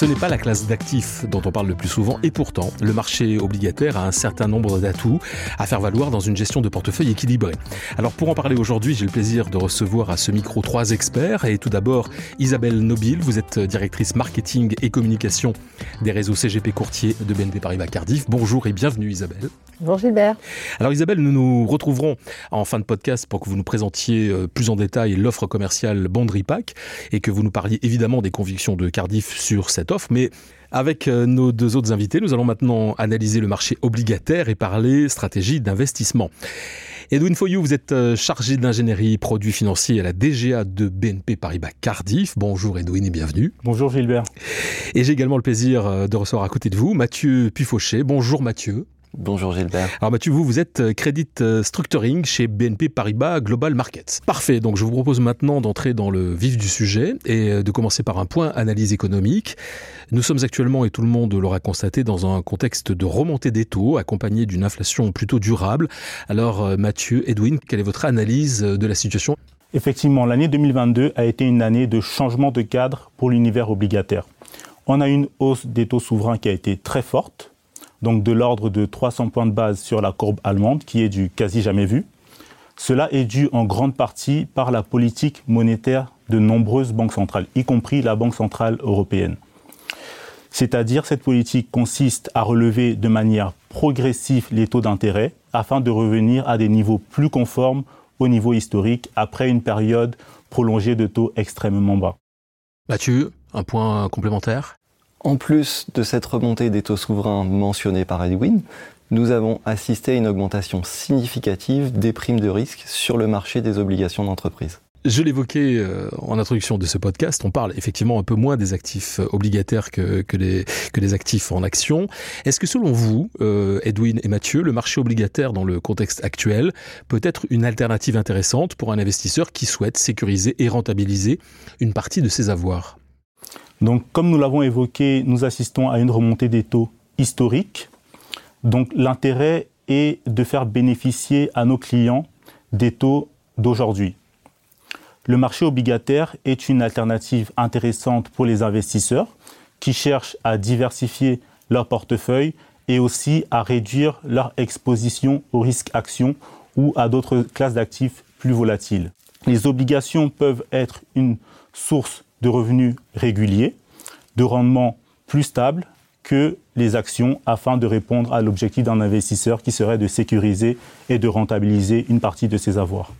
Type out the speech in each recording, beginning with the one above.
Ce n'est pas la classe d'actifs dont on parle le plus souvent et pourtant, le marché obligataire a un certain nombre d'atouts à faire valoir dans une gestion de portefeuille équilibrée. Alors pour en parler aujourd'hui, j'ai le plaisir de recevoir à ce micro trois experts et tout d'abord Isabelle Nobile, vous êtes directrice marketing et communication des réseaux CGP courtiers de BNP Paribas Cardiff. Bonjour et bienvenue Isabelle. Bonjour Gilbert. Alors Isabelle, nous nous retrouverons en fin de podcast pour que vous nous présentiez euh, plus en détail l'offre commerciale Bondry Pack et que vous nous parliez évidemment des convictions de Cardiff sur cette Mais avec euh, nos deux autres invités, nous allons maintenant analyser le marché obligataire et parler stratégie d'investissement. Edwin Foyou, vous êtes euh, chargé d'ingénierie produits financiers à la DGA de BNP Paribas Cardiff. Bonjour Edwin et bienvenue. Bonjour Gilbert. Et j'ai également le plaisir de recevoir à côté de vous Mathieu Pufauché. Bonjour Mathieu. Bonjour Gilbert. Alors Mathieu, vous, vous êtes euh, Credit euh, Structuring chez BNP Paribas Global Markets. Parfait, donc je vous propose maintenant d'entrer dans le vif du sujet et euh, de commencer par un point analyse économique. Nous sommes actuellement, et tout le monde l'aura constaté, dans un contexte de remontée des taux accompagné d'une inflation plutôt durable. Alors Mathieu, Edwin, quelle est votre analyse de la situation? Effectivement, l'année 2022 a été une année de changement de cadre pour l'univers obligataire. On a une hausse des taux souverains qui a été très forte, donc de l'ordre de 300 points de base sur la courbe allemande, qui est du quasi jamais vu. Cela est dû en grande partie par la politique monétaire de nombreuses banques centrales, y compris la Banque centrale européenne. C'est-à-dire cette politique consiste à relever de manière progressive les taux d'intérêt afin de revenir à des niveaux plus conformes au niveau historique après une période prolongée de taux extrêmement bas. Mathieu, un point complémentaire? En plus de cette remontée des taux souverains mentionnée par Edwin, nous avons assisté à une augmentation significative des primes de risque sur le marché des obligations d'entreprise. Je l'évoquais euh, en introduction de ce podcast, on parle effectivement un peu moins des actifs euh, obligataires que, que, les actifs en action. Est-ce que selon vous, euh, Edwin et Mathieu, le marché obligataire dans le contexte actuel peut être une alternative intéressante pour un investisseur qui souhaite sécuriser et rentabiliser une partie de ses avoirs? Donc, comme nous l'avons évoqué, nous assistons à une remontée des taux historiques. Donc, l'intérêt est de faire bénéficier à nos clients des taux d'aujourd'hui. Le marché obligataire est une alternative intéressante pour les investisseurs qui cherchent à diversifier leur portefeuille et aussi à réduire leur exposition au risque action ou à d'autres classes d'actifs plus volatiles. Les obligations peuvent être une source de revenus réguliers, de rendement plus stable que les actions afin de répondre à l'objectif d'un investisseur qui serait de sécuriser et de rentabiliser une partie de ses avoirs.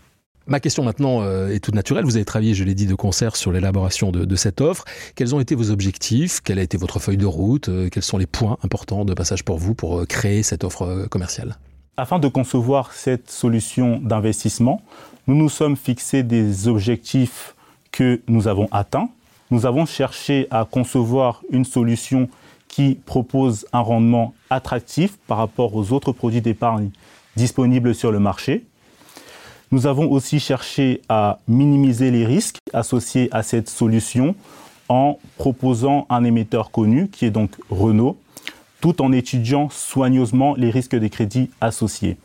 Ma question maintenant euh, est toute naturelle. Vous avez travaillé, je l'ai dit, de concert sur l'élaboration de, cette offre. Quels ont été vos objectifs? Quelle a été votre feuille de route? Euh, Quels sont les points importants de passage pour vous pour euh, créer cette offre commerciale? Afin de concevoir cette solution d'investissement, nous nous sommes fixés des objectifs que nous avons atteints nous avons cherché à concevoir une solution qui propose un rendement attractif par rapport aux autres produits d'épargne disponibles sur le marché. Nous avons aussi cherché à minimiser les risques associés à cette solution en proposant un émetteur connu qui est donc Renault, tout en étudiant soigneusement les risques des crédits associés.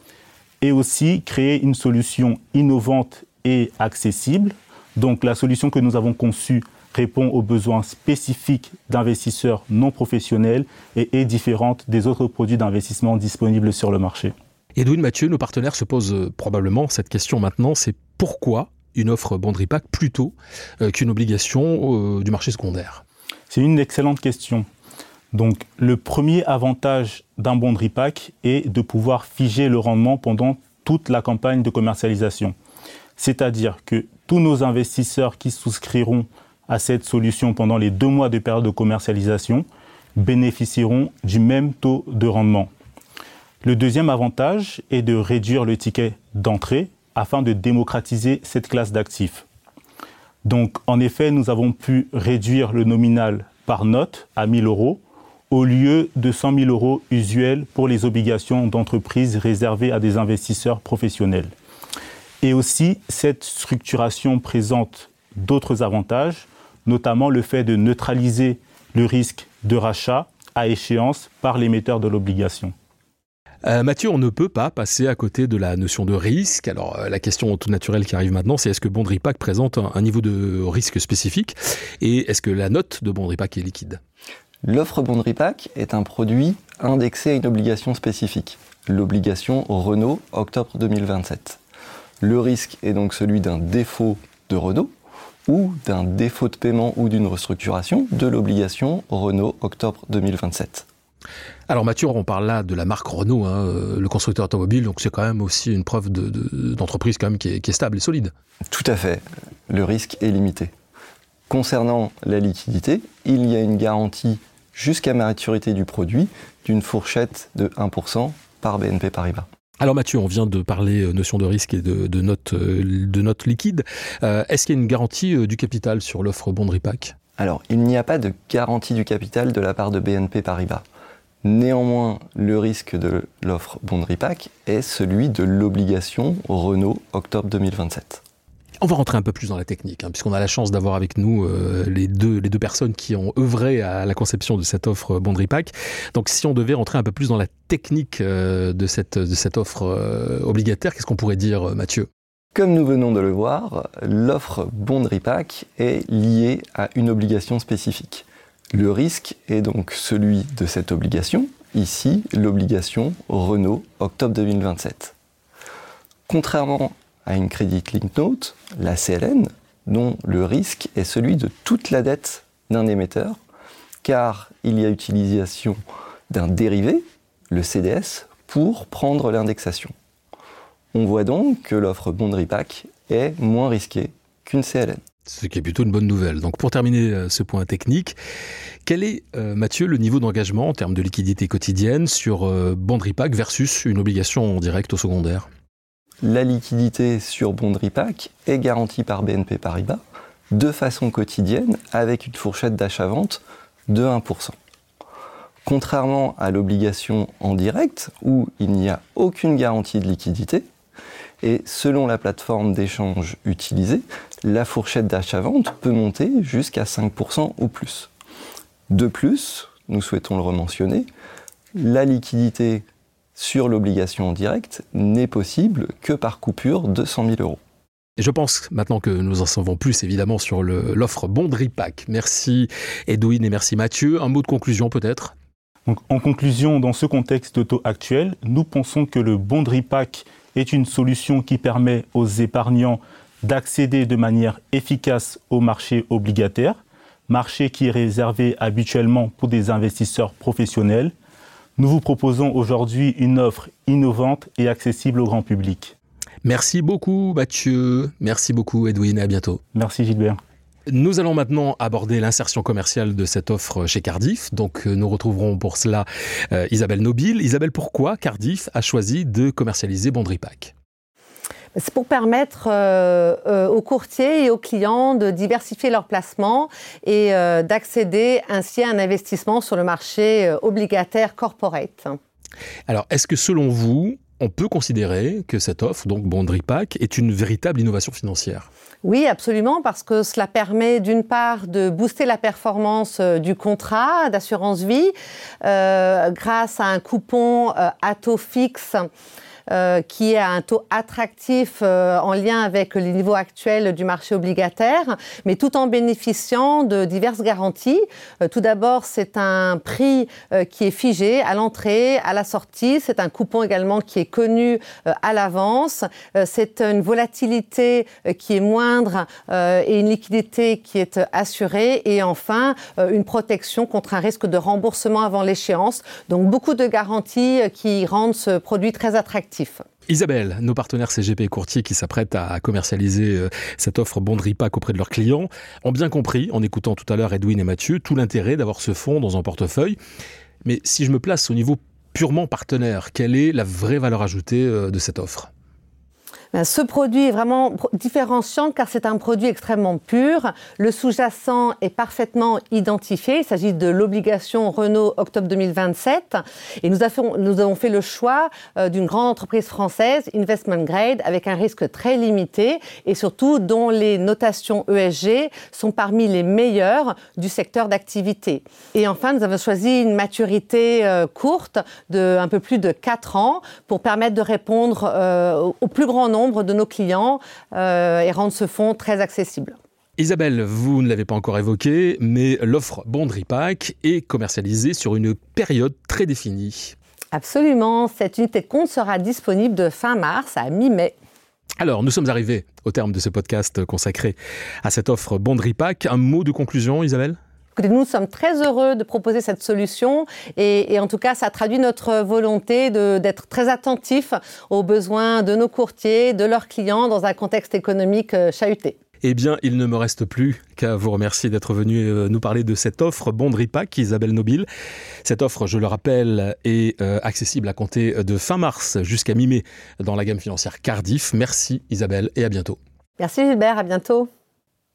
Et aussi créer une solution innovante et accessible. Donc la solution que nous avons conçue répond aux besoins spécifiques d'investisseurs non professionnels et est différente des autres produits d'investissement disponibles sur le marché. Edwin Mathieu, nos partenaires se posent euh, probablement cette question maintenant, c'est pourquoi une offre bond repack plutôt euh, qu'une obligation euh, du marché secondaire? C'est une excellente question. Donc le premier avantage d'un bond repack est de pouvoir figer le rendement pendant toute la campagne de commercialisation. C'est-à-dire que tous nos investisseurs qui souscriront à cette solution pendant les deux mois de période de commercialisation bénéficieront du même taux de rendement. Le deuxième avantage est de réduire le ticket d'entrée afin de démocratiser cette classe d'actifs. Donc, en effet, nous avons pu réduire le nominal par note à 1000 euros au lieu de 100 000 euros usuels pour les obligations d'entreprise réservées à des investisseurs professionnels. Et aussi, cette structuration présente d'autres avantages, notamment le fait de neutraliser le risque de rachat à échéance par l'émetteur de l'obligation. Euh, Mathieu, on ne peut pas passer à côté de la notion de risque. Alors, euh, la question toute naturelle qui arrive maintenant, c'est est-ce que Bondripac présente un, niveau de risque spécifique et est-ce que la note de Bondripac est liquide? L'offre Bond Repack est un produit indexé à une obligation spécifique, l'obligation Renault octobre 2027. Le risque est donc celui d'un défaut de Renault ou d'un défaut de paiement ou d'une restructuration de l'obligation Renault octobre 2027. Alors Mathieu, on parle là de la marque Renault, hein, euh, le constructeur automobile, donc c'est quand même aussi une preuve d'entreprise quand même qui est, stable et solide. Tout à fait. Le risque est limité. Concernant la liquidité, il y a une garantie jusqu'à maturité du produit d'une fourchette de 1% par BNP Paribas. Alors Mathieu, on vient de parler euh, notion de risque et de, notes euh, de note liquide. Est-ce qu'il y a une garantie du capital sur l'offre Bond Repack? Alors, il n'y a pas de garantie du capital de la part de BNP Paribas. Néanmoins, le risque de l'offre Bond Repack est celui de l'obligation Renault octobre 2027. On va rentrer un peu plus dans la technique, hein, puisqu'on a la chance d'avoir avec nous euh, les, deux, personnes qui ont œuvré à la conception de cette offre Bond Repack. Donc si on devait rentrer un peu plus dans la technique euh, de, cette, offre euh, obligataire, qu'est-ce qu'on pourrait dire, Mathieu? Comme nous venons de le voir, l'offre Bond Repack est liée à une obligation spécifique. Le risque est donc celui de cette obligation, ici l'obligation Renault octobre 2027. Contrairement à une Credit Link Note, la CLN, dont le risque est celui de toute la dette d'un émetteur, car il y a utilisation d'un dérivé, le CDS, pour prendre l'indexation. On voit donc que l'offre Bond Repack est moins risquée qu'une CLN. Ce qui est plutôt une bonne nouvelle. Donc pour terminer euh, ce point technique, quel est, euh, Mathieu, le niveau d'engagement en termes de liquidité quotidienne sur euh, Bond Repack versus une obligation en direct au secondaire? La liquidité sur Bond Repack est garantie par BNP Paribas de façon quotidienne avec une fourchette d'achat-vente de 1%. Contrairement à l'obligation en direct où il n'y a aucune garantie de liquidité, et selon la plateforme d'échange utilisée, la fourchette d'achat-vente peut monter jusqu'à 5% ou plus. De plus, nous souhaitons le rementionner, la liquidité sur l'obligation en direct n'est possible que par coupure de 100 000 euros. Et je pense maintenant que nous en savons plus évidemment sur l'offre Bond Repack. Merci Edwin et merci Mathieu. Un mot de conclusion peut-être? En conclusion, dans ce contexte de taux actuel, nous pensons que le Bond Repack est une solution qui permet aux épargnants d'accéder de manière efficace au marché obligataire, marché qui est réservé habituellement pour des investisseurs professionnels. Nous vous proposons aujourd'hui une offre innovante et accessible au grand public. Merci beaucoup Mathieu, merci beaucoup Edwin, à bientôt. Merci Gilbert. Nous allons maintenant aborder l'insertion commerciale de cette offre chez Cardiff. Donc euh, nous retrouverons pour cela euh, Isabelle Nobile. Isabelle, pourquoi Cardiff a choisi de commercialiser Bondripack c'est pour permettre euh, aux courtiers et aux clients de diversifier leurs placements et d'accéder ainsi à un investissement sur le marché obligataire corporate. Alors, est-ce que selon vous, on peut considérer que cette offre, donc Bondripack, est une véritable innovation financière? Oui, absolument, parce que cela permet d'une part de booster la performance euh, du contrat d'assurance vie euh, grâce à un coupon euh, à taux fixe euh, qui est à un taux attractif euh, en lien avec les niveaux actuels du marché obligataire, mais tout en bénéficiant de diverses garanties. Euh, tout d'abord, c'est un prix qui est figé à l'entrée, à la sortie. C'est un coupon également qui est connu à l'avance. c'est une volatilité qui est moindre et une liquidité qui est assurée. Et enfin, une protection contre un risque de remboursement avant l'échéance. Donc beaucoup de garanties qui rendent ce produit très attractif. Isabelle, nos partenaires CGP courtiers qui s'apprêtent à commercialiser euh, cette offre Bond Repack auprès de leurs clients ont bien compris, en écoutant tout à l'heure Edwin et Mathieu, tout l'intérêt d'avoir ce fonds dans un portefeuille. Mais si je me place au niveau purement partenaire, quelle est la vraie valeur ajoutée euh, de cette offre? Ce produit est vraiment différenciant car c'est un produit extrêmement pur. Le sous-jacent est parfaitement identifié. Il s'agit de l'obligation Renault octobre 2027. Et nous avons, fait le choix euh, d'une grande entreprise française, Investment Grade, avec un risque très limité et surtout dont les notations ESG sont parmi les meilleures du secteur d'activité. Et enfin, nous avons choisi une maturité euh, courte de un peu plus de 4 ans pour permettre de répondre euh, au plus grand nombre de nos clients euh, et rendre ce fonds très accessible. Isabelle, vous ne l'avez pas encore évoqué, mais l'offre Bondripack est commercialisée sur une période très définie. Absolument, cette unité de compte sera disponible de fin mars à mi-mai. Alors, nous sommes arrivés au terme de ce podcast consacré à cette offre Bondripack. Un mot de conclusion, Isabelle? Nous sommes très heureux de proposer cette solution et, en tout cas, ça traduit notre volonté d'être très attentifs aux besoins de nos courtiers, de leurs clients dans un contexte économique euh, chahuté. Eh bien, il ne me reste plus qu'à vous remercier d'être venu euh, nous parler de cette offre Bondripack Isabelle Nobile. Cette offre, je le rappelle, est euh, accessible à compter de fin mars jusqu'à mi-mai dans la gamme financière Cardiff. Merci Isabelle et à bientôt. Merci Gilbert, à bientôt.